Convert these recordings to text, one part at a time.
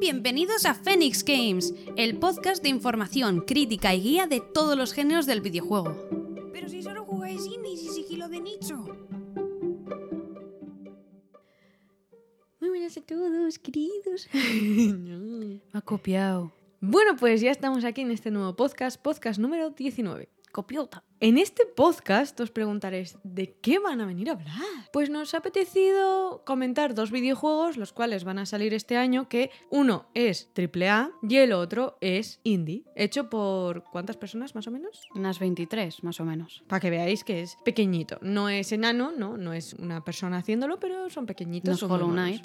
Bienvenidos a Phoenix Games, el podcast de información, crítica y guía de todos los géneros del videojuego. Pero si solo jugáis indies y sigilo de nicho. Muy buenas a todos, queridos. Me ha copiado. Bueno, pues ya estamos aquí en este nuevo podcast, podcast número 19. Copiota. En este podcast os preguntaréis, ¿de qué van a venir a hablar? Pues nos ha apetecido comentar dos videojuegos, los cuales van a salir este año, que uno es AAA y el otro es indie, hecho por ¿cuántas personas más o menos? Unas 23, más o menos. Para que veáis que es pequeñito. No es enano, no, no es una persona haciéndolo, pero son pequeñitos. No son Hollow. Knight.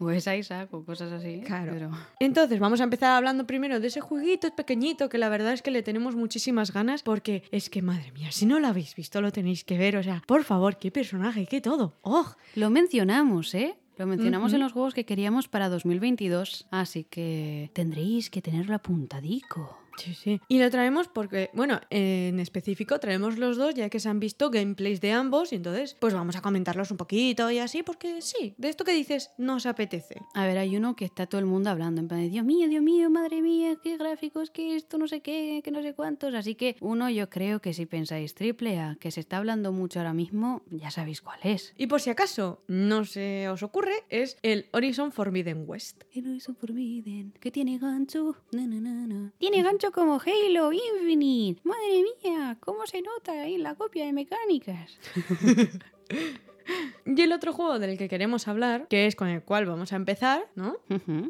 O es Isaac o cosas así. Claro. Pero... Entonces, vamos a empezar hablando primero de ese jueguito pequeñito que la verdad es que le tenemos muchísimas ganas porque es que, madre mía, si no lo habéis visto, lo tenéis que ver. O sea, por favor, qué personaje, qué todo. ¡Oh! Lo mencionamos, ¿eh? Lo mencionamos en los juegos que queríamos para 2022, así que tendréis que tenerlo apuntadico. Sí, sí. Y lo traemos porque, bueno, en específico traemos los dos ya que se han visto gameplays de ambos y entonces pues vamos a comentarlos un poquito y así porque sí, de esto que dices nos apetece. A ver, hay uno que está todo el mundo hablando, en plan de Dios mío, Dios mío, madre mía, qué gráficos, que esto, no sé qué, que no sé cuántos. Así que uno, yo creo que si pensáis triple A, que se está hablando mucho ahora mismo, ya sabéis cuál es. Y por si acaso no se os ocurre, es el Horizon Forbidden West. El Horizon Forbidden, que tiene gancho. Na, na, na. Tiene gancho como Halo Infinite. Madre mía, cómo se nota ahí la copia de mecánicas. Y el otro juego del que queremos hablar, que es con el cual vamos a empezar, ¿no?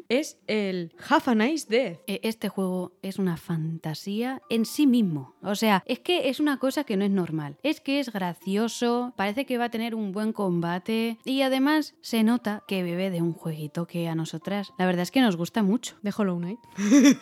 Es el Half a Nice Death. Eh, Este juego es una fantasía en sí mismo. O sea, es que es una cosa que no es normal. Es que es gracioso, parece que va a tener un buen combate y además se nota que bebe de un jueguito que a nosotras la verdad es que nos gusta mucho. De Hollow Knight.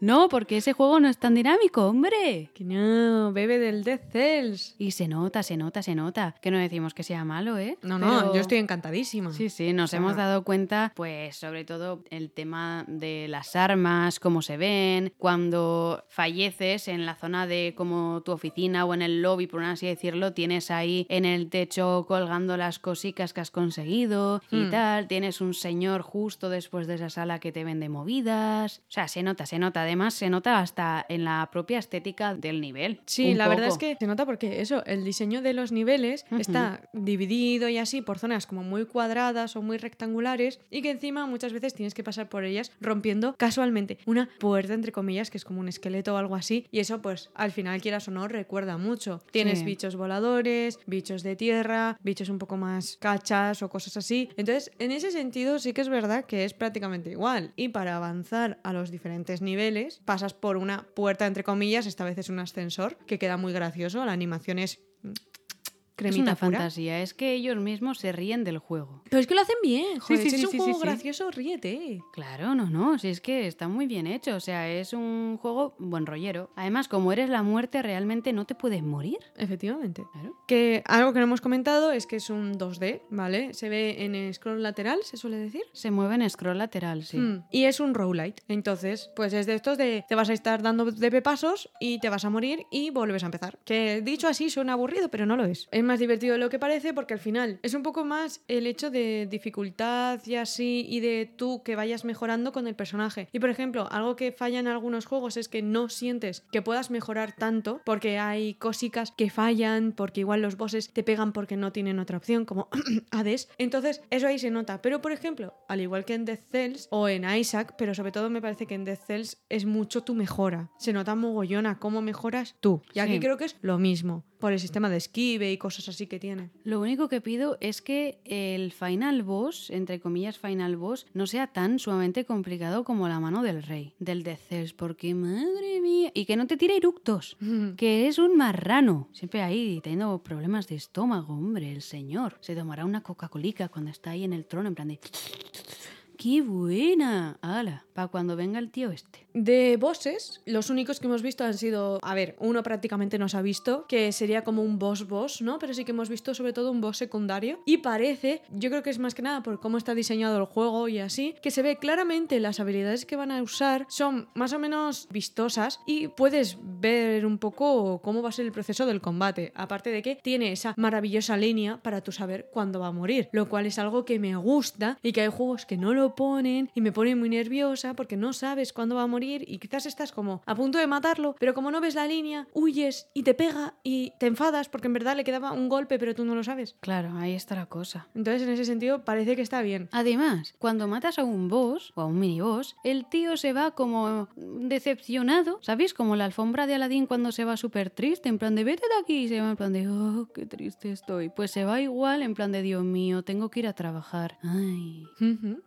No, porque ese juego no es tan dinámico, hombre. Que no, bebe del Death Cells. Y se nota, se nota, se nota. Que no decimos que sea malo, ¿eh? No, no, Pero- yo estoy encantadísima. Sí, sí, nos O sea, hemos dado cuenta, pues sobre todo el tema de las armas, cómo se ven, cuando falleces en la zona de como tu oficina o en el lobby, por así decirlo, tienes ahí en el techo colgando las cositas que has conseguido y Hmm. tal, tienes un señor justo después de esa sala que te vende movidas, o sea, se nota, se nota, además se nota hasta en la propia estética del nivel. Sí, la verdad es que se nota porque eso, el diseño de los niveles está dividido y así por zonas como muy cuadradas o muy rectangulares y que encima muchas veces tienes que pasar por ellas rompiendo casualmente una puerta entre comillas que es como un esqueleto o algo así y eso pues al final quieras o no recuerda mucho. Tienes Sí. bichos voladores, bichos de tierra, bichos un poco más cachas o cosas así. Entonces, en ese sentido sí que es verdad que es prácticamente igual y para avanzar a los diferentes niveles pasas por una puerta entre comillas, esta vez es un ascensor que queda muy gracioso, la animación es es una fantasía, es que ellos mismos se ríen del juego. Pero es que lo hacen bien, joder, sí, si es un sí, juego sí, sí. gracioso, ríete. Claro, no, no, si es que está muy bien hecho, o sea, es un juego buen rollero. Además, como eres la muerte, realmente no te puedes morir. Efectivamente. Claro. Que algo que no hemos comentado es que es un 2D, ¿vale? Se ve en scroll lateral, se suele decir. Se mueve en scroll lateral, sí. Mm, Y es un roguelite. Entonces, pues es de estos de te vas a estar dando de pasos y te vas a morir y vuelves a empezar. Que dicho así suena aburrido, pero no lo es. Es más divertido de lo que parece porque al final es un poco más el hecho de dificultad y así y de tú que vayas mejorando con el personaje. Y por ejemplo, algo que falla en algunos juegos es que no sientes que puedas mejorar tanto porque hay cositas que fallan, porque igual los bosses te pegan porque no tienen otra opción, como Hades. Entonces, eso ahí se nota. Pero por ejemplo, al igual que en Death Cells o en Isaac, pero sobre todo me parece que en Death Cells es mucho tu mejora. Se nota mogollona cómo mejoras tú. Y aquí Sí. creo que es lo mismo, por el sistema de esquive y cosas así que tiene. Lo único que pido es que el final boss, entre comillas final boss, no sea tan sumamente complicado como la mano del rey, del Death Cells, porque madre mía, y que no te tire eructos, que es un marrano, siempre ahí teniendo problemas de estómago, hombre, el señor. Se tomará una Coca-Colica cuando está ahí en el trono, en plan de... ¡Qué buena! ¡Hala! Para cuando venga el tío este. De bosses, los únicos que hemos visto han sido, a ver, uno prácticamente nos ha visto, que sería como un boss boss, ¿no? Pero sí que hemos visto sobre todo un boss secundario. Y parece, yo creo que es más que nada por cómo está diseñado el juego y así, que se ve claramente las habilidades que van a usar son más o menos vistosas y puedes ver un poco cómo va a ser el proceso del combate. Aparte de que tiene esa maravillosa línea para tú saber cuándo va a morir, lo cual es algo que me gusta y que hay juegos que no lo ponen y me pone muy nerviosa porque no sabes cuándo va a morir y quizás estás como a punto de matarlo, pero como no ves la línea, huyes y te pega y te enfadas porque en verdad le quedaba un golpe pero tú no lo sabes. Claro, ahí está la cosa. Entonces en ese sentido parece que está bien. Además, cuando matas a un boss o a un mini boss, el tío se va como decepcionado, ¿sabéis? Como la alfombra de Aladín cuando se va súper triste, en plan de vete de aquí, y se va en plan de oh, qué triste estoy. Pues se va igual en plan de Dios mío, tengo que ir a trabajar. Ay.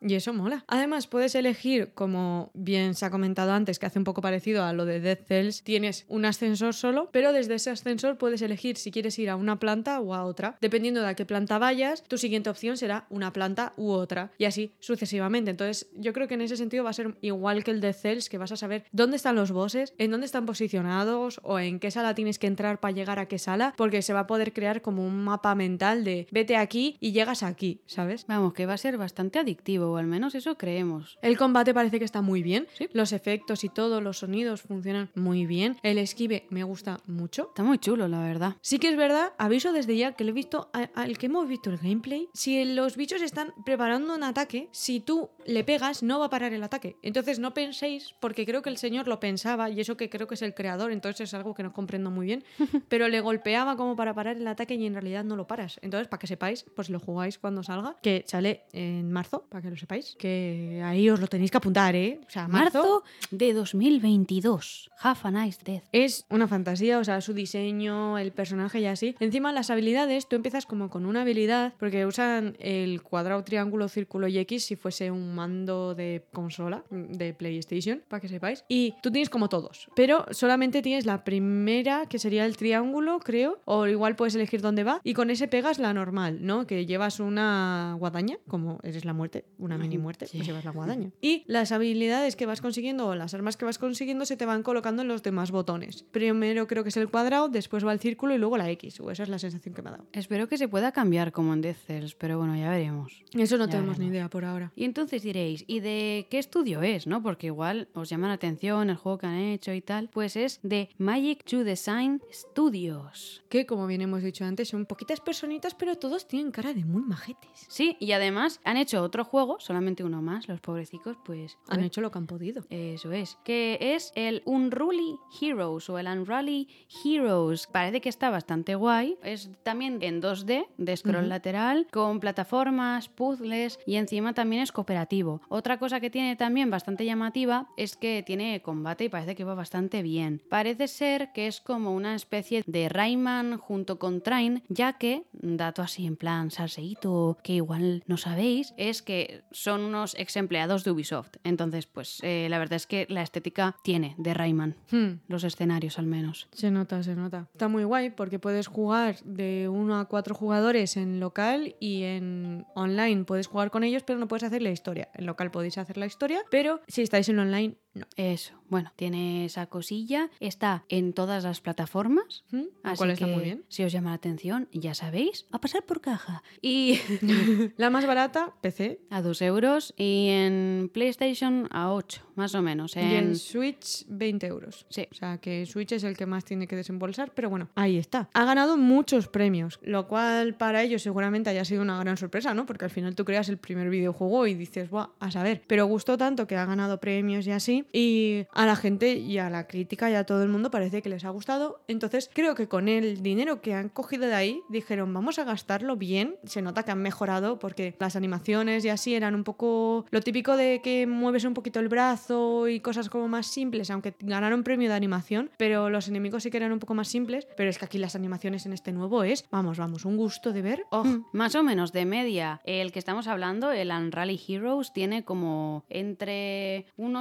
Y eso mola. Además, puedes elegir, como bien se ha comentado antes, que hace un poco parecido a lo de Dead Cells, tienes un ascensor solo, pero desde ese ascensor puedes elegir si quieres ir a una planta o a otra. Dependiendo de a qué planta vayas, tu siguiente opción será una planta u otra, y así sucesivamente. Entonces, yo creo que en ese sentido va a ser igual que el Dead Cells, que vas a saber dónde están los bosses, en dónde están posicionados o en qué sala tienes que entrar para llegar a qué sala, porque se va a poder crear como un mapa mental de vete aquí y llegas aquí, ¿sabes? Vamos, que va a ser bastante adictivo, o al menos eso creemos. El combate parece que está muy bien. Sí. Los efectos y todos los sonidos funcionan muy bien. El esquive me gusta mucho. Está muy chulo, la verdad. Sí que es verdad, aviso desde ya que lo he visto al que hemos visto el gameplay. Si los bichos están preparando un ataque, si tú le pegas, no va a parar el ataque. Entonces no penséis, porque creo que el señor lo pensaba, y eso que creo que es el creador, entonces es algo que no comprendo muy bien, pero le golpeaba como para parar el ataque y en realidad no lo paras. Entonces, para que sepáis, pues lo jugáis cuando salga, que sale en marzo, para que lo sepáis, que ahí os lo tenéis que apuntar, ¿eh? O sea, marzo, Marzo de 2022. Have a nice death. es una fantasía, o sea, su diseño, el personaje y así. Encima, las habilidades, tú empiezas como con una habilidad, porque usan el cuadrado, triángulo, círculo y X si fuese un mando de consola, de PlayStation, para que sepáis. Y tú tienes como todos, pero solamente tienes la primera, que sería el triángulo, creo, o igual puedes elegir dónde va, y con ese pegas la normal, ¿no? Que llevas una guadaña, como eres la muerte, una mini muerte, Sí. pues llevas la guadaña. Y las habilidades que vas consiguiendo o las armas que vas consiguiendo se te van colocando en los demás botones. Primero creo que es el cuadrado, después va el círculo y luego la X, o esa es la sensación que me ha dado. Espero que se pueda cambiar como en Dead Cells, pero bueno, ya veremos. Eso no Ya tenemos ni idea por ahora. Y entonces diréis, ¿y de qué estudio es, no? Porque igual os llama la atención el juego que han hecho y tal. Pues es de Magic to Design Studios. Que como bien hemos dicho antes, son poquitas personitas, pero todos tienen cara de muy majetes. Sí, y además han hecho otro juego, solamente uno más, los pobrecicos, pues... Han hecho lo que han podido. Eso es, que es el Unruly Heroes o el Unruly Heroes. Parece que está bastante guay. Es también en 2D, de scroll lateral, con plataformas, puzzles y encima también es cooperativo. Otra cosa que tiene también bastante llamativa es que tiene combate y parece que va bastante bien. Parece ser que es como una especie de Rayman junto con Train, ya que, dato así en plan salseíto que igual no sabéis, es que son unos ex empleados de Ubisoft. Entonces, pues eh, la verdad es que la estética tiene de Rayman, Hmm. los escenarios al menos. Se nota, se nota. Está muy guay porque puedes jugar de uno a cuatro jugadores en local y en online puedes jugar con ellos, pero no puedes hacer la historia. En local podéis hacer la historia, pero si estáis en online, no. Eso, bueno, tiene esa cosilla, está en todas las plataformas. ¿Mm? Así cual está que, muy bien. Si os llama la atención, ya sabéis, a pasar por caja. Y La más barata, PC. a 2 euros y en PlayStation a 8, más o menos. Y en. Switch, 20 euros. Sí. O sea que Switch es el que más tiene que desembolsar, pero bueno, ahí está. Ha ganado muchos premios, lo cual para ellos seguramente haya sido una gran sorpresa, ¿no? Porque al final tú creas el primer videojuego y dices, ¡buah! A saber. Pero gustó tanto que ha ganado premios y así. Y a la gente y a la crítica y a todo el mundo parece que les ha gustado. Entonces creo que con el dinero que han cogido de ahí, dijeron, vamos a gastarlo bien. Se nota que han mejorado porque las animaciones y así eran un poco lo típico de que mueves un poquito el brazo y cosas como más simples, aunque ganaron premio de animación, pero los enemigos sí que eran un poco más simples. Pero es que aquí las animaciones en este nuevo es, vamos, vamos, un gusto de ver. Oh, Mm, Más o menos de media. El que estamos hablando, el Unrally Heroes, tiene como entre un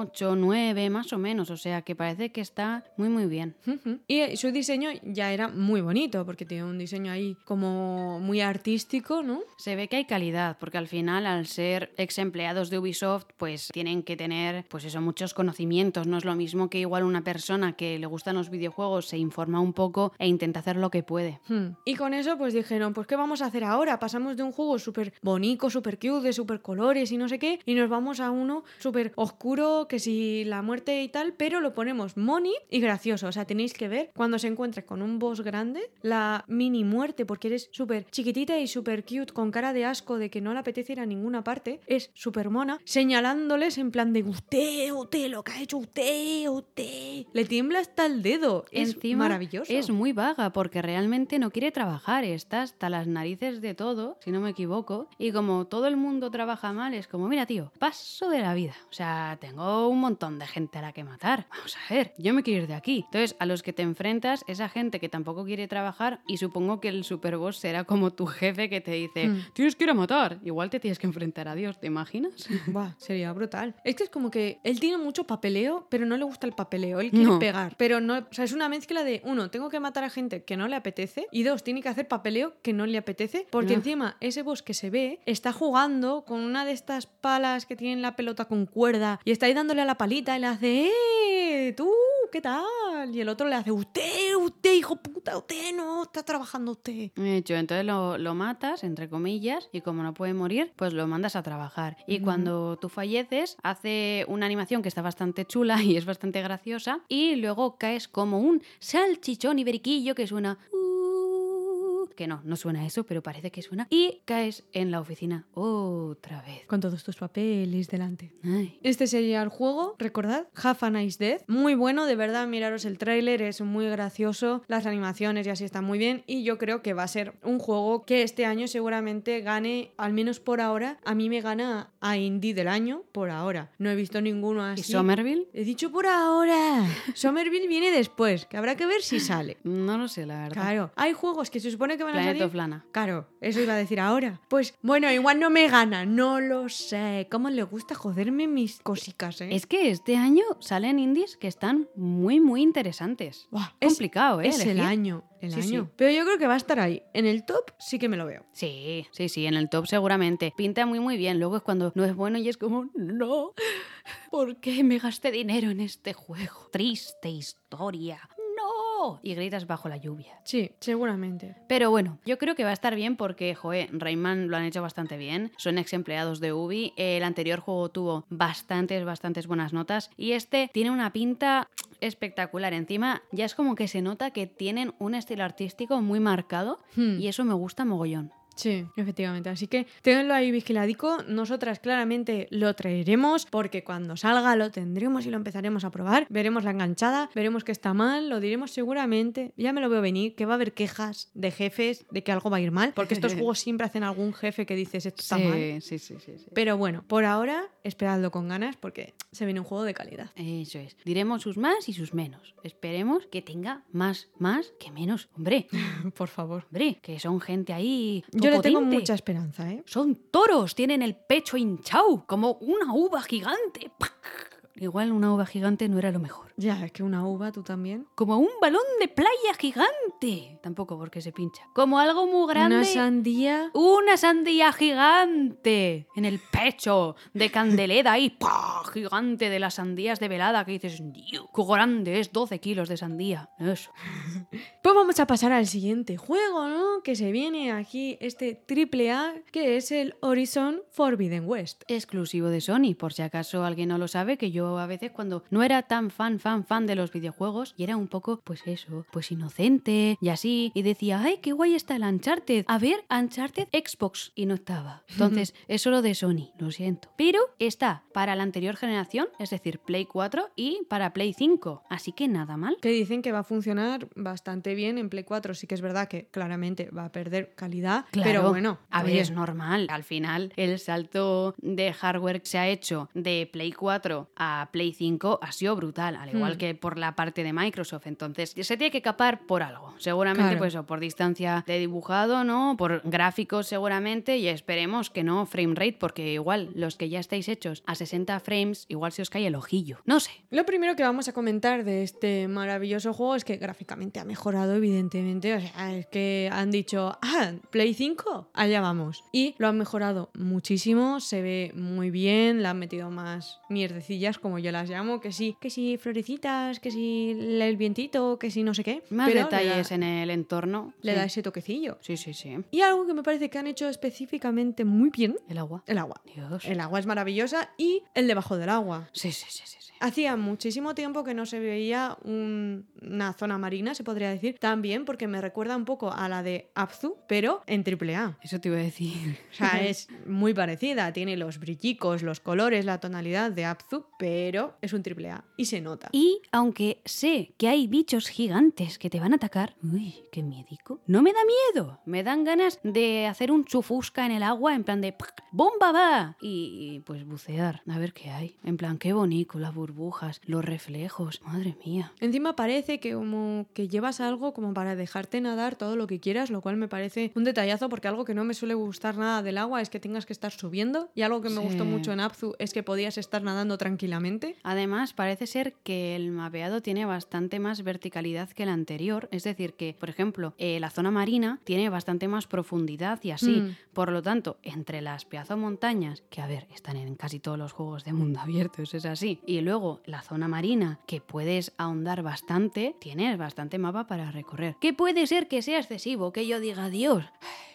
8, 9, más o menos. O sea que parece que está muy, muy bien. Y eh, su diseño ya era muy bonito, porque tiene un diseño ahí como muy artístico, ¿no? Se ve que hay calidad, porque al final, al ser ex empleados de Ubisoft, pues tienen que tener, pues eso, muchos conocimientos. No es lo mismo que igual una persona que le gustan los videojuegos se informa un poco e intenta hacer lo que puede. Y con eso pues dijeron, pues ¿qué vamos a hacer ahora? Pasamos de un juego súper bonito, súper cute, de súper colores y no sé qué, y nos vamos a uno súper oscuro, que si la muerte y tal, pero lo ponemos money y gracioso. O sea, tenéis que ver cuando se encuentre con un boss grande, la mini muerte, porque eres súper chiquitita y súper cute, con cara de asco de que no le apetece ir a ninguna parte, es súper mona, señalándoles en plan de usted, usted, lo que ha hecho usted, usted. Le tiembla hasta el dedo. Es Encima, maravilloso. Es muy vaga porque realmente no quiere trabajar. Está hasta las narices de todo, si no me equivoco. Y como todo el mundo trabaja mal, es como, mira, tío, paso de la vida. O sea, tengo un montón de gente a la que matar. Vamos a ver, yo me quiero ir de aquí. Entonces, a los que te enfrentas, esa gente que tampoco quiere trabajar, y supongo que el superboss será como tu jefe que te dice, Hmm. tienes que ir a matar. Igual te tienes que enfrentar a Dios, ¿te imaginas? Buah, sería brutal. Es que es como que él tiene mucho papeleo, pero no le gusta el papeleo. Él quiere No. pegar. Pero no. O sea, es una mezcla de uno, tengo que matar a gente que no le apetece. Y dos, tiene que hacer papeleo que no le apetece. Porque No. encima, ese boss que se ve está jugando con una de estas palas que tienen la pelota con cuerda. Y está ahí dándole a la palita y le hace, ¡eh! ¡Tú! ¿Qué tal? Y el otro le hace, ¡Usted! ¡Usted, hijo puta! ¡Usted no! ¡Está trabajando usted! De hecho, entonces lo, lo matas, entre comillas, y como no puede morir, pues lo mandas a trabajar. Y cuando tú falleces, hace una animación que está bastante chula y es bastante graciosa, y luego caes como un salchichón iberiquillo que suena... "Uh", Que no, no suena eso, pero parece que suena. Y caes en la oficina otra vez. Con todos tus papeles delante. Ay. Este sería el juego, recordad, Half a Nice Death. Muy bueno, de verdad, miraros el tráiler, es muy gracioso, las animaciones y así están muy bien y yo creo que va a ser un juego que este año seguramente gane, al menos por ahora, a mí me gana a Indie del año por ahora. No he visto ninguno ¿Y así. Somerville? He dicho por ahora. Somerville viene después, que habrá que ver si sale. No lo sé, la verdad. Claro, hay juegos que se supone que van a Planet salir of Lana. Claro, eso iba a decir ahora. Pues bueno, igual no me gana, no lo sé. ¿Cómo le gusta joderme mis cositas, eh? Es que este año salen indies que están muy, muy interesantes. Buah, Es complicado, ¿eh? Es el año, el Sí, año. sí. Pero yo creo que va a estar ahí. En el top sí que me lo veo. Sí, sí, sí, en el top seguramente. Pinta muy, muy bien. Luego es cuando no es bueno y es como, no, ¿por qué me gasté dinero en este juego? Triste historia. Y gritas bajo la lluvia. Sí, seguramente. Pero bueno, yo creo que va a estar bien porque, joe, Rayman lo han hecho bastante bien. Son ex empleados de Ubi. El anterior juego tuvo bastantes, bastantes buenas notas. Y este tiene una pinta espectacular. Encima, ya es como que se nota que tienen un estilo artístico muy marcado. Hmm. Y eso me gusta mogollón. Sí, efectivamente. Así que tenedlo ahí vigiladico. Nosotras claramente lo traeremos porque cuando salga lo tendremos y lo empezaremos a probar. Veremos la enganchada, veremos que está mal, lo diremos seguramente. Ya me lo veo venir, que va a haber quejas de jefes de que algo va a ir mal, porque estos juegos siempre hacen algún jefe que dices esto está mal. sí, sí, sí, sí. Pero bueno, por ahora, esperadlo con ganas porque se viene un juego de calidad. Eso es. Diremos sus más y sus menos. Esperemos que tenga más, más que menos. Hombre, por favor. hombre, que son gente ahí. Yo le tengo mucha esperanza, ¿eh? Son toros, tienen el pecho hinchado, como una uva gigante. Igual una uva gigante no era lo mejor. Ya, es que una uva, tú también. Como un balón de playa gigante. Tampoco porque se pincha. Como algo muy grande. Una sandía. Una sandía gigante en el pecho de Candeleda ahí, ¡pah! gigante de las sandías de velada que dices, Dios, qué grande es 12 kilos de sandía. Eso. Pues vamos a pasar al siguiente juego, ¿no? Que se viene aquí este triple A, que es el Horizon Forbidden West. Exclusivo de Sony, por si acaso alguien no lo sabe, que yo a veces cuando no era tan fan, fan, fan de los videojuegos y era un poco, pues eso, pues inocente y así, y decía, ay, qué guay está el Uncharted. A ver, Uncharted Xbox. Y no estaba. Entonces, es solo de Sony, lo siento. Pero está para la anterior generación, es decir, Play 4 y para Play 5. Así que nada mal. Que dicen que va a funcionar bastante bien en Play 4. Sí que es verdad que claramente va a perder calidad. Claro, Pero bueno, a ver, oye, es normal. Al final, el salto de hardware que se ha hecho de Play 4 a Play 5 ha sido brutal. Al igual Hmm. que por la parte de Microsoft. Entonces, se tiene que capar por algo. Seguramente, Claro. pues, o por distancia de dibujado, ¿no? Por gráficos, seguramente, y esperemos que no frame rate, porque igual los que ya estáis hechos a 60 frames, igual se os cae el ojillo. No sé. Lo primero que vamos a comentar de este maravilloso juego es que gráficamente ha mejorado, evidentemente. O sea, es que han dicho, ah, Play 5, allá vamos. Y lo han mejorado muchísimo, se ve muy bien, le han metido más mierdecillas, como yo las llamo, que sí, que sí, florecitas, que sí, el vientito, que sí, no sé qué. Más pero detalles da- en el entorno. Le sí. da ese toquecillo. Sí, sí, sí. Y algo que me parece que han hecho específicamente muy bien, El agua. el agua. Dios. El agua es maravillosa y el debajo del agua. Sí, sí, sí, sí. sí. Hacía muchísimo tiempo que no se veía un- una zona marina, se podría decir, tan bien, porque me recuerda un poco a la de Abzu, pero en AAA. Eso te iba a decir. O sea, es muy parecida, tiene los brillicos, los colores, la tonalidad de Abzu, pero es un AAA y se nota. Y aunque sé que hay bichos gigantes que te van a atacar, uy, qué miedico. No me da miedo. Me dan ganas de hacer un chufusca en el agua en plan de. ¡bomba va! Y, pues bucear, a ver qué hay. En plan, qué bonito, las burbujas, los reflejos. Madre mía. Encima parece que como que llevas algo como para dejarte nadar todo lo que quieras, lo cual me parece un detallazo porque algo que no me suele gustar nada del agua es que tengas que estar subiendo y algo que me Sí. gustó mucho en Abzu es que podías estar nadando tranquilamente. Además, parece ser que el mapeado tiene bastante más verticalidad que el anterior. Es decir, que, por ejemplo, eh, la zona marina tiene bastante más profundidad y así. Mm. Por lo tanto, entre las pedazo montañas, que a ver, están en casi todos los juegos de mundo abierto, eso es así. Y luego la zona marina, que puedes ahondar bastante, tienes bastante mapa para recorrer. Que puede ser que sea excesivo, que yo diga, Dios,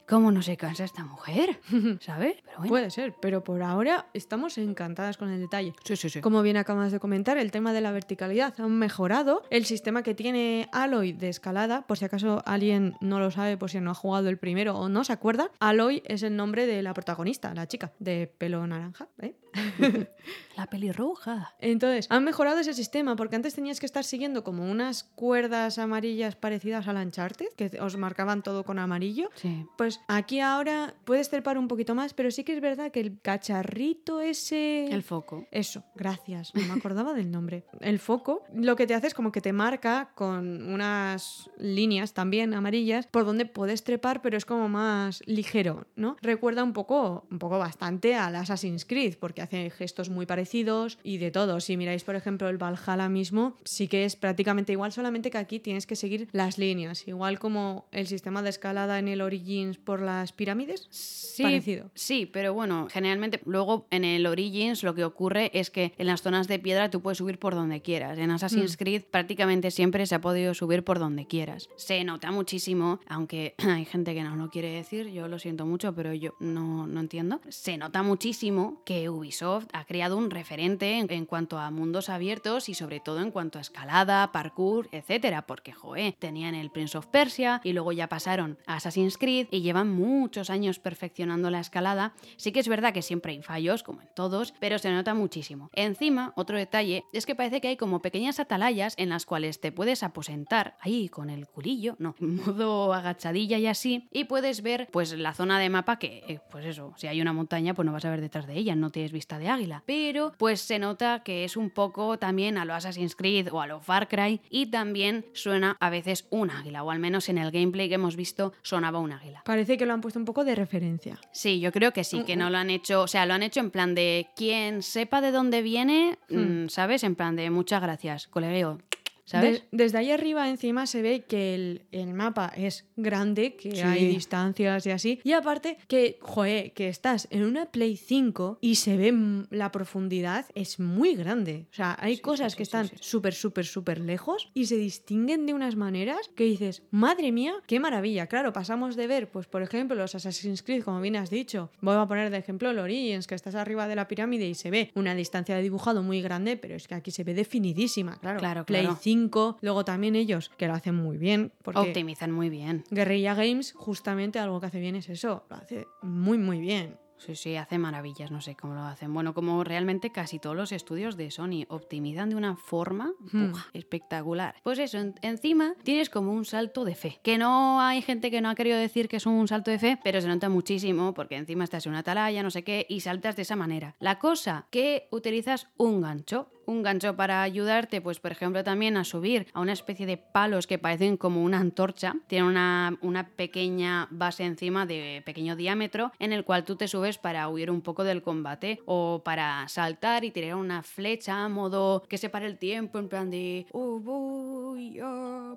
¿cómo no se cansa esta mujer? ¿Sabes? Pero bueno. Puede ser, pero por ahora estamos encantadas con el detalle. sí, sí, sí. Como bien acabas de comentar, el tema de la verticalidad han mejorado. El sistema que tiene Aloy de escalada, por si acaso alguien no lo sabe, por si no ha jugado el primero o no se acuerda, Aloy es el nombre de la protagonista, la chica de pelo naranja. ¿eh? La pelirroja. Entonces, han mejorado ese sistema porque antes tenías que estar siguiendo como unas cuerdas amarillas parecidas al Uncharted, que os marcaban todo con amarillo. Sí. Pues aquí ahora puedes trepar un poquito más, pero sí que es verdad que el cacharrito ese... El foco. Eso, gracias. No me acordaba del nombre. El foco lo que te hace es como que te marca con unas líneas también amarillas por donde puedes trepar, pero es como más ligero, ¿no? Recuerda un poco, un poco bastante al Assassin's Creed, porque hace gestos muy parecidos y de todo. Si miráis, por ejemplo, el Valhalla mismo, sí que es prácticamente igual, solamente que aquí tienes que seguir las líneas. Igual como el sistema de escalada en el Origins por las pirámides. Sí, Parecido. Sí, pero bueno, generalmente luego en el Origins lo que ocurre es que en las zonas de piedra tú puedes subir por donde quieras. En Assassin's Creed prácticamente siempre se ha podido subir por donde quieras. Se nota muchísimo, aunque hay gente que no lo quiere decir, yo lo siento mucho, pero yo no, no entiendo. Se nota muchísimo que Ubisoft ha creado un referente en, en cuanto a mundos abiertos y sobre todo en cuanto a escalada, parkour, etcétera, porque joe, tenían el Prince of Persia y luego ya pasaron a Assassin's Creed y llevan muchos años perfeccionando la escalada. Sí que es verdad que siempre hay fallos, como en todos, pero se nota muchísimo. Encima, otro detalle es que parece que hay como pequeñas atalayas en las cuales te puedes aposentar ahí con el culillo, no, en modo agachadilla y así, y puedes ver pues la zona de mapa que, eh, pues eso, si hay una montaña pues no vas a ver detrás de ella, no tienes vista de águila, pero pues se nota que es un poco también a lo Assassin's Creed o a lo Far Cry y también suena a veces un águila, o al menos en el gameplay que hemos visto sonaba un águila. Parece que lo han puesto un poco de referencia. Sí, yo creo que sí, que no lo han hecho, o sea, lo han hecho en plan de quien sepa de dónde viene, Hmm. mm, ¿sabes? En plan de muchas gracias, colegueo, ¿sabes? De- desde ahí arriba encima se ve que el, el mapa es grande, que Sí. hay distancias y así. Y aparte que, joe, que estás en una Play 5 y se ve la profundidad es muy grande. O sea, hay Sí, cosas sí, que están súper, súper, súper lejos y se distinguen de unas maneras que dices, madre mía, qué maravilla. Claro, pasamos de ver, pues por ejemplo, los Assassin's Creed, como bien has dicho. Voy a poner de ejemplo el Origins, que estás arriba de la pirámide y se ve una distancia de dibujado muy grande, pero es que aquí se ve definidísima, claro. Claro, Play claro. 5, luego también ellos, que lo hacen muy bien, porque Optimizan muy bien. Guerrilla Games justamente algo que hace bien es eso, lo hace muy muy bien. Sí, sí, hace maravillas, no sé cómo lo hacen. Bueno, como realmente casi todos los estudios de Sony optimizan de una forma Hmm. espectacular. Pues eso, en- encima tienes como un salto de fe. Que no hay gente que no ha querido decir que es un salto de fe, pero se nota muchísimo porque encima estás en una atalaya, no sé qué, y saltas de esa manera. La cosa que utilizas un gancho. Un gancho para ayudarte, pues por ejemplo también a subir a una especie de palos que parecen como una antorcha. Tiene una, una pequeña base encima de pequeño diámetro en el cual tú te subes para huir un poco del combate o para saltar y tirar una flecha a modo que se pare el tiempo en plan de oh, voy a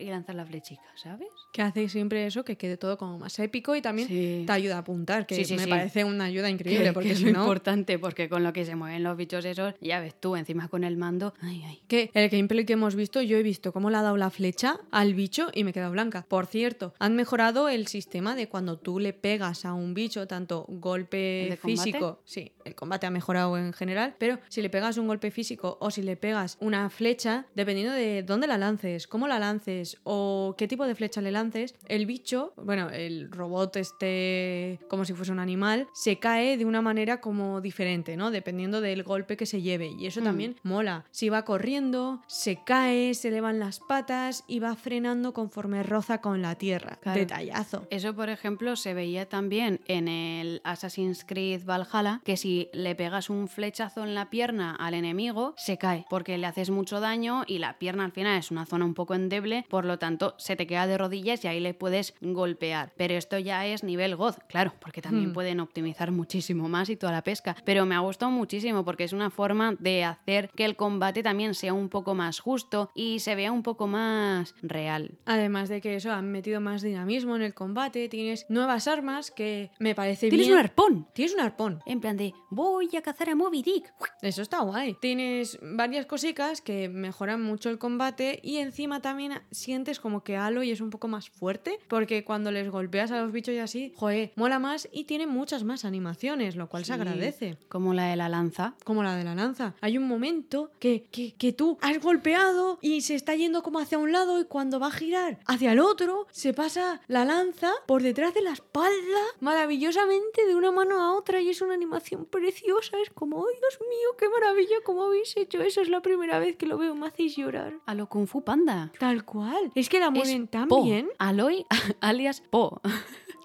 y lanzar la flechica, ¿sabes? Que hace siempre eso, que quede todo como más épico y también Sí. te ayuda a apuntar, que Sí, sí, me parece una ayuda increíble, Que- porque que es si no... importante porque con lo que se mueven los bichos esos, ya ves tú, encima con el mando, ay, ay. Que el gameplay que hemos visto, yo he visto cómo le ha dado la flecha al bicho y me he quedado blanca. Por cierto, han mejorado el sistema de cuando tú le pegas a un bicho, tanto ¿El golpe físico, sí, el combate ha mejorado en general, pero si le pegas un golpe físico o si le pegas una flecha, dependiendo de dónde la lances, cómo la lances o qué tipo de flecha le lances, el bicho, bueno, el robot este como si fuese un animal, se cae de una manera como diferente, ¿no? Dependiendo del golpe que se lleve. Y eso Mm. también mola. Si va corriendo, se cae, se le van las patas y va frenando conforme roza con la tierra. Claro. Detallazo. Eso, por ejemplo, se veía también en el Assassin's Creed Valhalla, que si le pegas un flechazo en la pierna al enemigo, se cae, porque le haces mucho daño y la pierna al final es una zona un poco endeble, por lo tanto se te queda de rodillas y ahí le puedes golpear. Pero esto ya es nivel God, claro, porque también Hmm. pueden optimizar muchísimo más y toda la pesca. Pero me ha gustado muchísimo porque es una forma de hacer que el combate también sea un poco más justo y se vea un poco más real. Además de que eso, han metido más dinamismo en el combate, tienes nuevas armas que me parece ¡Tienes bien. un arpón! Tienes un arpón. En plan de, voy a cazar a Moby Dick. Eso está guay. Tienes varias cositas que mejoran mucho el combate y encima también sientes como que Aloy es un poco más fuerte porque cuando les golpeas a los bichos y así, joder, mola más y tiene muchas más animaciones, lo cual se agradece. Como la de la lanza. Como la de la lanza. Hay un momento que, que, que tú has golpeado y se está yendo como hacia un lado y cuando va a girar hacia el otro, se pasa la lanza por detrás de la espalda maravillosamente de una mano a otra y es una animación preciosa. Es como, ¡ay, Dios mío, qué maravilla! ¿Cómo habéis hecho eso? Es la primera vez que lo veo, me hacéis llorar. A lo Kung Fu Panda. Tal cual. Es que la mueven tan Po. bien. Aloy, alias Po.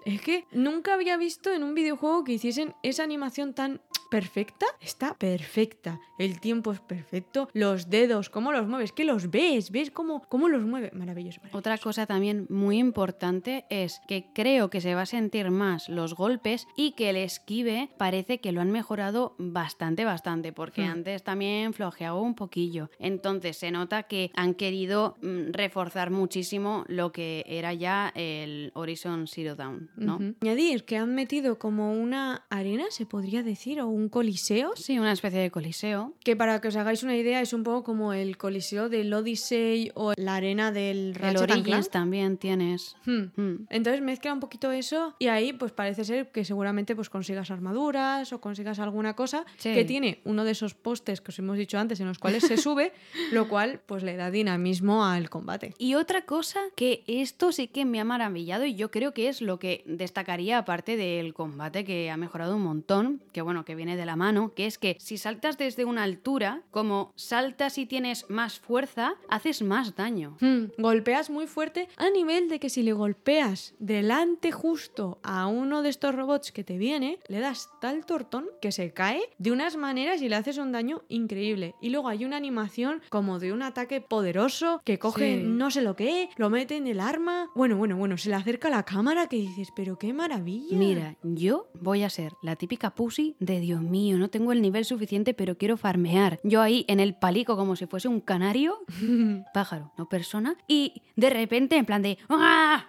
Es que nunca había visto en un videojuego que hiciesen esa animación tan perfecta. Está perfecta. El tiempo es perfecto. Los dedos, cómo los mueves, que los ves, ves cómo, cómo los mueve. Maravilloso. maravilloso. Otra cosa también muy importante es que creo que se va a sentir más los golpes y que el esquive parece que lo han mejorado bastante, bastante, porque Hmm. antes también flojeaba un poquillo. Entonces se nota que han querido mm, reforzar muchísimo lo que era ya el Horizon Zero Dawn, ¿no? Añadir que han metido como una arena, se podría decir, o un coliseo. Sí, una especie de coliseo. Que para que os hagáis una idea es un poco como el coliseo del Odyssey o la arena del El Ratchet and Origins también tienes. Hmm. Mm. Entonces mezcla un poquito eso y ahí pues parece ser que seguramente pues consigas armaduras o consigas alguna cosa Sí. que tiene uno de esos postes que os hemos dicho antes en los cuales se sube, lo cual pues le da dinamismo al combate. Y otra cosa que esto sí que me ha maravillado y yo creo que es lo que destacaría aparte del combate que ha mejorado un montón, que bueno, que viene de la mano, que es que si saltas desde una altura, como saltas y tienes más fuerza, haces más daño. Hmm, Golpeas muy fuerte a nivel de que si le golpeas delante justo a uno de estos robots que te viene, le das tal tortón que se cae de unas maneras y le haces un daño increíble. Y luego hay una animación como de un ataque poderoso que coge Sí. no sé lo que, lo mete en el arma. Bueno, bueno, bueno, se le acerca a la cámara que dices, pero qué maravilla. Mira, yo voy a ser la típica pussy de Dios mío, no tengo el nivel suficiente, pero quiero farmear. Yo ahí en el palico como si fuese un canario, pájaro, no persona, y de repente en plan de ¡Ah!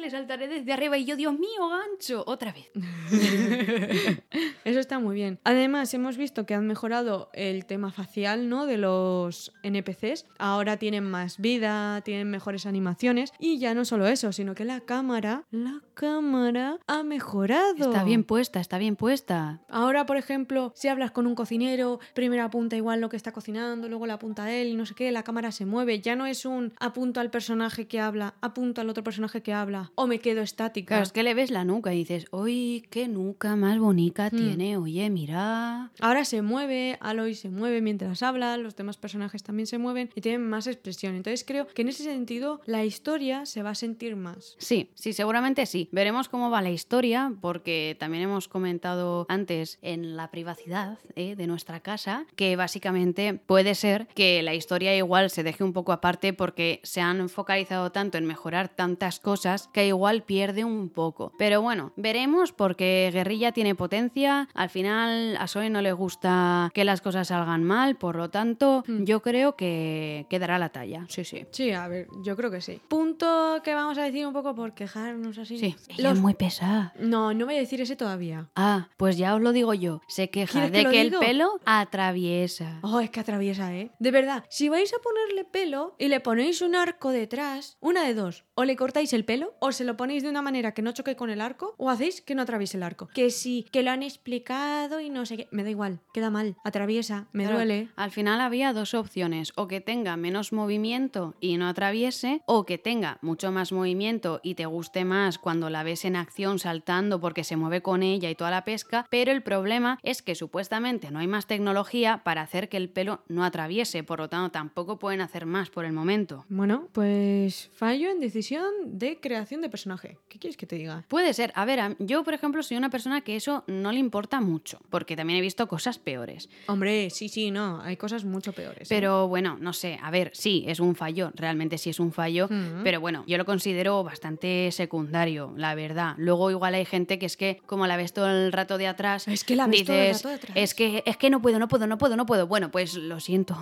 Le saltaré desde arriba y yo, Dios mío, gancho, otra vez. Eso está muy bien. Además, hemos visto que han mejorado el tema facial, ¿no? De los NPCs. Ahora tienen más vida, tienen mejores animaciones. Y ya no solo eso, sino que la cámara, la cámara ha mejorado. Está bien puesta, está bien puesta. Ahora, por ejemplo, si hablas con un cocinero, primero apunta igual lo que está cocinando, luego le apunta a él y no sé qué, la cámara se mueve. Ya no es un apunto al personaje que habla, apunto al otro personaje que habla. O me quedo estática. Claro, es que le ves la nuca y dices, uy, qué nuca más bonita Hmm. tiene, oye, mira. Ahora se mueve, Aloy se mueve mientras habla, los demás personajes también se mueven y tienen más expresión. Entonces creo que en ese sentido la historia se va a sentir más. Sí, sí, seguramente sí. Veremos cómo va la historia, porque también hemos comentado antes en la privacidad ¿eh? de nuestra casa que básicamente puede ser que la historia igual se deje un poco aparte porque se han focalizado tanto en mejorar tantas cosas que igual pierde un poco. Pero bueno, veremos porque Guerrilla tiene potencia. Al final a Zoe no le gusta que las cosas salgan mal, por lo tanto Hmm. yo creo que quedará la talla. Sí, sí. Sí, a ver, yo creo que sí. Punto que vamos a decir un poco por quejarnos así. Sí, ella Los- es muy pesada. No, no voy a decir ese todavía. Ah, pues ya os lo digo yo. Se queja ¿Quieres que de lo que el pelo atraviesa. Oh, es que atraviesa, ¿eh? De verdad, si vais a ponerle pelo y le ponéis un arco detrás, una de dos. O le cortáis el pelo, o se lo ponéis de una manera que no choque con el arco, o hacéis que no atraviese el arco. Que sí, que lo han explicado y no sé qué. Me da igual, queda mal, atraviesa, me Claro, duele. Al final había dos opciones, o que tenga menos movimiento y no atraviese, o que tenga mucho más movimiento y te guste más cuando la ves en acción saltando porque se mueve con ella y toda la pesca, pero el problema es que supuestamente no hay más tecnología para hacer que el pelo no atraviese, por lo tanto tampoco pueden hacer más por el momento. Bueno, pues fallo en decisión de creación de personaje. ¿Qué quieres que te diga? Puede ser. A ver, yo por ejemplo soy una persona que eso no le importa mucho, porque también he visto cosas peores. Hombre, sí, sí, no, hay cosas mucho peores. ¿eh? Pero bueno, no sé, a ver, sí, es un fallo, realmente sí es un fallo, pero bueno, yo lo considero bastante secundario, la verdad. Luego igual hay gente que es que como la ves todo el rato de atrás, Es que la ves todo el dices, rato de atrás. es que es que no puedo, no puedo, no puedo, no puedo. Bueno, pues lo siento.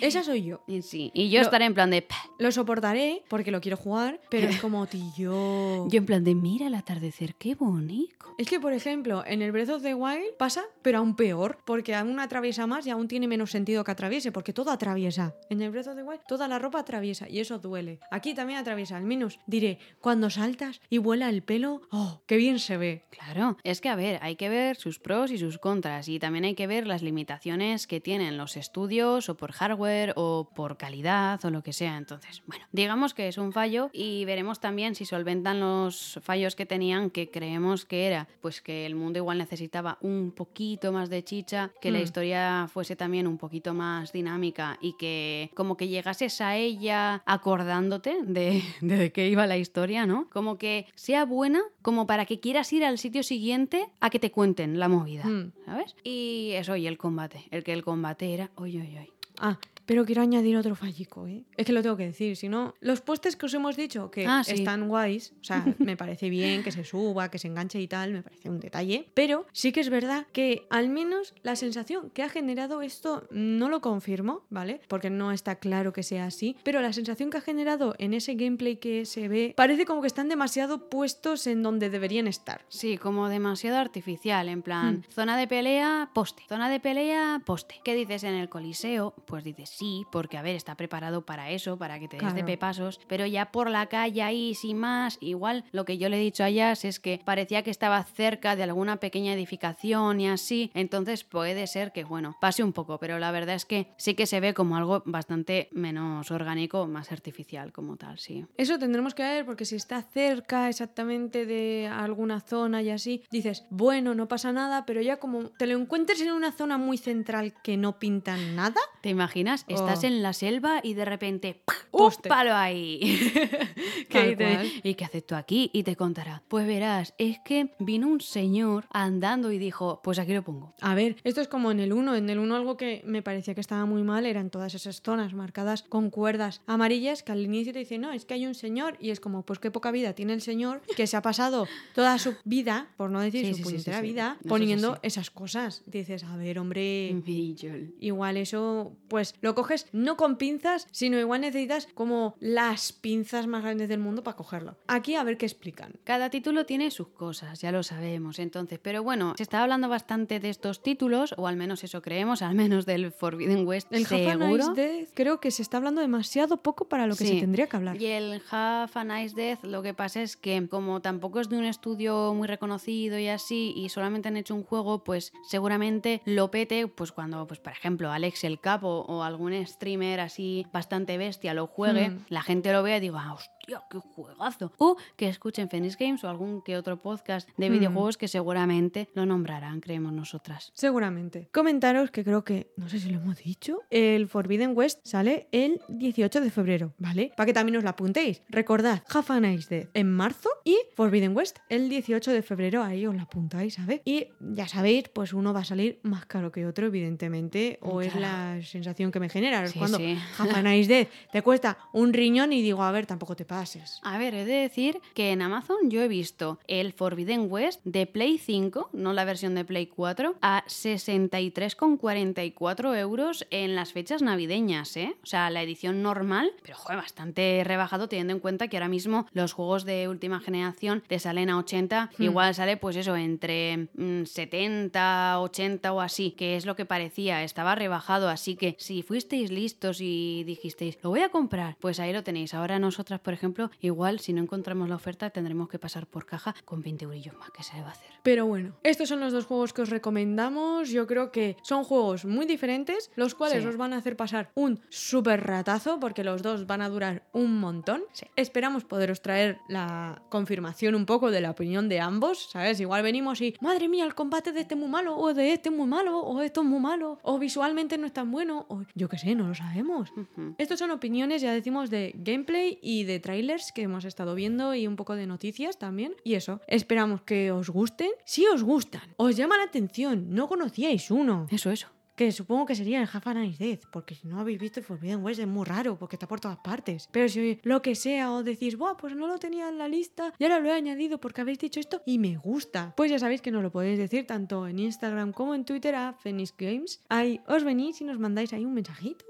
Esa soy yo. Y sí, y yo Lo- estaré en plan de. Lo soportaré porque lo quiero jugar, pero es como, tío. yo en plan de mira el atardecer, qué bonito. Es que, por ejemplo, en el Breath of the Wild pasa, pero aún peor, porque aún atraviesa más y aún tiene menos sentido que atraviese, porque todo atraviesa. En el Breath of the Wild toda la ropa atraviesa y eso duele. Aquí también atraviesa, al menos diré, cuando saltas y vuela el pelo, ¡oh, qué bien se ve! Claro, es que a ver, hay que ver sus pros y sus contras y también hay que ver las limitaciones que tienen los estudios o por hardware o por calidad o lo que sea. Entonces, bueno, digamos que es un fallo y veremos también si solventan los fallos que tenían que creemos que era pues que el mundo igual necesitaba un poquito más de chicha, que la Mm. historia fuese también un poquito más dinámica y que como que llegases a ella acordándote de, de qué iba la historia, ¿no? Como que sea buena como para que quieras ir al sitio siguiente a que te cuenten la movida, Mm. ¿sabes? Y eso, y el combate. El que el combate era... Uy, uy, uy. Ah, pero quiero añadir otro fallico, ¿eh? Es que lo tengo que decir, si no, los postes que os hemos dicho que Ah, sí. están guays, o sea, me parece bien que se suba, que se enganche y tal, me parece un detalle, pero sí que es verdad que al menos la sensación que ha generado esto no lo confirmo, ¿vale? Porque no está claro que sea así, pero la sensación que ha generado en ese gameplay que se ve parece como que están demasiado puestos en donde deberían estar. Sí, como demasiado artificial, en plan, zona de pelea, poste, zona de pelea, poste. ¿Qué dices en el coliseo? Pues dices sí, porque a ver, está preparado para eso, para que te des de pepasos, pero ya por la calle ahí sin más, igual lo que yo le he dicho a Jazz es que parecía que estaba cerca de alguna pequeña edificación y así, entonces puede ser que, bueno, pase un poco, pero la verdad es que sí que se ve como algo bastante menos orgánico, más artificial como tal, sí. Eso tendremos que ver porque si está cerca exactamente de alguna zona y así, dices, bueno, no pasa nada, pero ya como te lo encuentres en una zona muy central que no pintan nada, ¿Te imaginas? Estás Oh. en la selva y de repente ¡pah! ¡un Poste. palo ahí! ¿Qué. ¿Y qué haces tú aquí? Y te contará. Pues verás, es que vino un señor andando y dijo, pues aquí lo pongo. A ver, esto es como en el 1. En el 1 algo que me parecía que estaba muy mal eran todas esas zonas marcadas con cuerdas amarillas que al inicio te dicen, no, es que hay un señor y es como, pues qué poca vida tiene el señor que se ha pasado toda su vida, por no decir Sí, su sí, puñetera vida, poniendo esas cosas. Dices, a ver, hombre... Vigil. Igual eso, pues lo coges no con pinzas, sino igual necesitas como las pinzas más grandes del mundo para cogerlo. Aquí a ver qué explican. Cada título tiene sus cosas, ya lo sabemos entonces. Pero bueno, se está hablando bastante de estos títulos, o al menos eso creemos, al menos del Forbidden West El Half a seguro. Nice Death creo que se está hablando demasiado poco para lo que Sí. se tendría que hablar. Y el Half a Nice Death, lo que pasa es que como tampoco es de un estudio muy reconocido y así, y solamente han hecho un juego, pues seguramente lo pete, pues cuando, pues por ejemplo, Alex el Capo o algún streamer así bastante bestia lo juegue, Hmm. la gente lo vea y diga, ah, hostia, hostia, qué juegazo. O que escuchen Phoenix Games o algún que otro podcast de Hmm. videojuegos que seguramente lo nombrarán, creemos nosotras. Seguramente. Comentaros que creo que, no sé si lo hemos dicho, el Forbidden West sale el 18 de febrero, ¿vale? Para que también os lo apuntéis. Recordad, Half a Nice Dead en marzo y Forbidden West el 18 de febrero, ahí os lo apuntáis, ¿sabes? Y ya sabéis, pues uno va a salir más caro que otro, evidentemente, o es la sensación que me genera. Sí, cuando sí. Half a Nice Dead te cuesta un riñón y digo, a ver, tampoco te pases. A ver, he de decir que en Amazon yo he visto el Forbidden West de Play 5, no la versión de Play 4, a 63,44 euros en las fechas navideñas, ¿eh? O sea, la edición normal, pero joder, bastante rebajado teniendo en cuenta que ahora mismo los juegos de última generación te salen a 80, Hmm. igual sale pues eso, entre mm, 70, 80 o así, que es lo que parecía, estaba rebajado, así que si fuisteis listos y dijisteis, lo voy a comprar, pues ahí lo tenéis. Ahora nosotras, por ejemplo, igual si no encontramos la oferta tendremos que pasar por caja con 20 eurillos más, que se le va a hacer? Pero bueno, estos son los dos juegos que os recomendamos. Yo creo que son juegos muy diferentes, los cuales Sí. os van a hacer pasar un súper ratazo, porque los dos van a durar un montón. Sí. Esperamos poderos traer la confirmación un poco de la opinión de ambos, ¿sabes? Igual venimos y, madre mía, el combate de este es muy malo, o de este es muy malo, o esto es muy malo, o visualmente no es tan bueno, o yo qué sé, no lo sabemos. Ujú. Estos son opiniones, ya decimos, de gameplay y de trailers que hemos estado viendo y un poco de noticias también. Y eso, esperamos que os gusten. Si os gustan, os llama la atención, no conocíais uno, Eso, eso. Que supongo que sería el Half a Nice Death, porque si no habéis visto Forbidden West es muy raro, porque está por todas partes. Pero si lo que sea, o decís, Buah, pues no lo tenía en la lista y ahora lo he añadido porque habéis dicho esto y me gusta, pues ya sabéis que nos lo podéis decir tanto en Instagram como en Twitter a Phoenix Games. Ahí os venís y nos mandáis ahí un mensajito.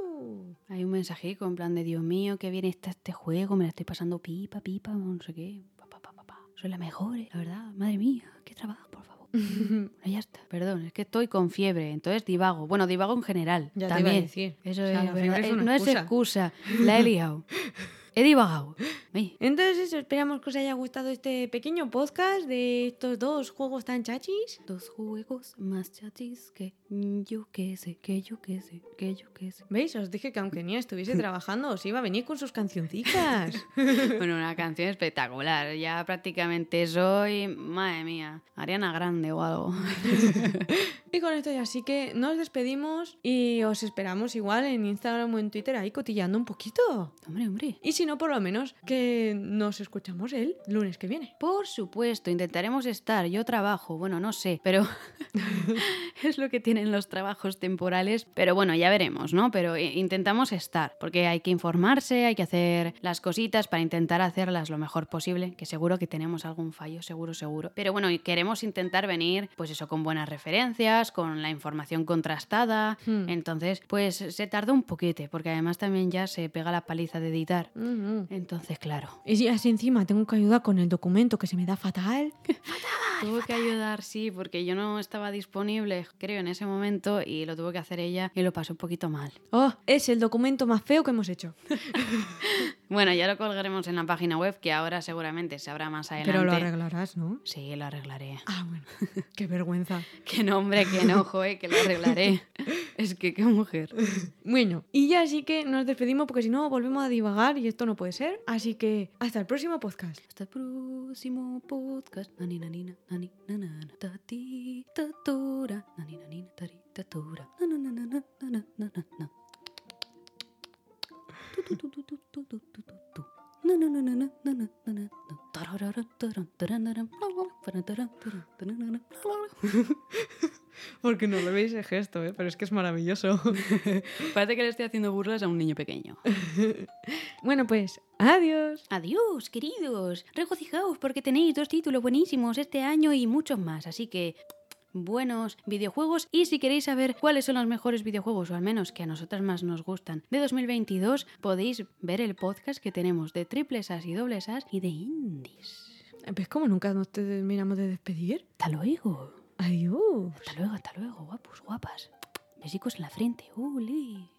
Hay un mensajico en plan de Dios mío, que bien está este juego, me la estoy pasando pipa, pipa, no sé qué. Pa, pa, pa, pa, pa. Soy la mejor, la verdad. Madre mía, qué trabajo, por favor. Ya está. Perdón, es que estoy con fiebre, entonces divago. Bueno, divago en general. Ya te iba a también. decir. Eso O sea, es, verdad. Eh, no excusa. es excusa, la he liado. He divagado. Ay, Entonces eso, esperamos que os haya gustado este pequeño podcast de estos dos juegos tan chachis. Dos juegos más chachis que yo qué sé, que yo qué sé, que yo qué sé. ¿Veis? Os dije que aunque ni estuviese trabajando, os iba a venir con sus cancioncitas. Bueno, una canción espectacular. Ya prácticamente soy, madre mía, Ariana Grande o algo. y con esto ya sí que nos despedimos y os esperamos igual en Instagram o en Twitter ahí cotillando un poquito. Hombre, hombre. Y si no, por lo menos que nos escuchamos el lunes que viene. Por supuesto, intentaremos estar. Yo trabajo, bueno, no sé, pero es lo que tienen los trabajos temporales. Pero bueno, ya veremos, ¿no? Pero eh, intentamos estar, porque hay que informarse, hay que hacer las cositas para intentar hacerlas lo mejor posible, que seguro que tenemos algún fallo, seguro, seguro. Pero bueno, queremos intentar venir, pues eso, con buenas referencias, con la información contrastada. Hmm. Entonces, pues se tarda un poquete, porque además también ya se pega la paliza de editar. Mm, mm. Entonces, claro. Y si así encima tengo que ayudar con el documento que se me da fatal. Tuvo que ayudar, sí, porque yo no estaba disponible, creo, en ese momento y lo tuvo que hacer ella y lo pasó un poquito mal. Oh, es el documento más feo que hemos hecho. Bueno, ya lo colgaremos en la página web, que ahora seguramente se habrá más adelante. Pero lo arreglarás, ¿no? Sí, lo arreglaré. Ah, bueno. Qué vergüenza. qué nombre, qué enojo, eh, que lo arreglaré. es que qué mujer. Bueno, y ya así que nos despedimos porque si no volvemos a divagar y esto no puede ser. Así que hasta el próximo podcast. Hasta el próximo podcast. Porque no lo veis el gesto, ¿eh? pero es que es maravilloso. Parece que le estoy haciendo burlas a un niño pequeño. bueno, pues adiós. Adiós, queridos. Regocijaos porque tenéis dos títulos buenísimos este año y muchos más. Así que buenos videojuegos y si queréis saber cuáles son los mejores videojuegos o al menos que a nosotras más nos gustan de 2022 podéis ver el podcast que tenemos de triples as y dobles as y de indies. ¿Ves cómo nunca nos terminamos de despedir? Hasta luego. Adiós. Hasta luego, hasta luego, guapos, guapas. Besicos en la frente. ¡Uli!